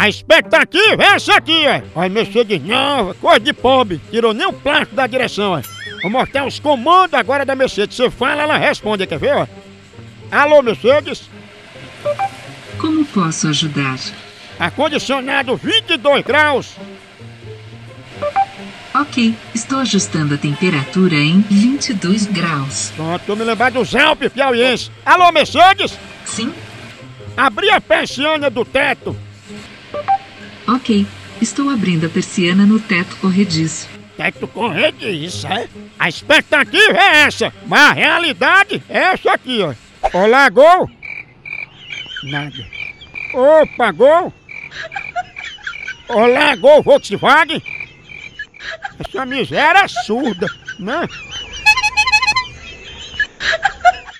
A expectativa é essa aqui, ó. Olha, Mercedes nova, coisa de pobre. Tirou nem o plástico da direção, ó. Vou mostrar os comandos agora da Mercedes. Você fala, ela responde, quer ver, ó? Alô, Mercedes? Como posso ajudar? Ar-condicionado 22 graus. Ok, estou ajustando a temperatura em 22 graus. Pronto, me lembrando dos Alpes piauienses. Alô, Mercedes? Sim? Abri a persiana do teto. Ok, estou abrindo a persiana no teto corrediço. Teto corrediço, é? A expectativa é essa, mas a realidade é essa aqui, ó. Olá, gol? Nada. Opa, gol? Olá, gol Volkswagen? Essa miséria é surda, né?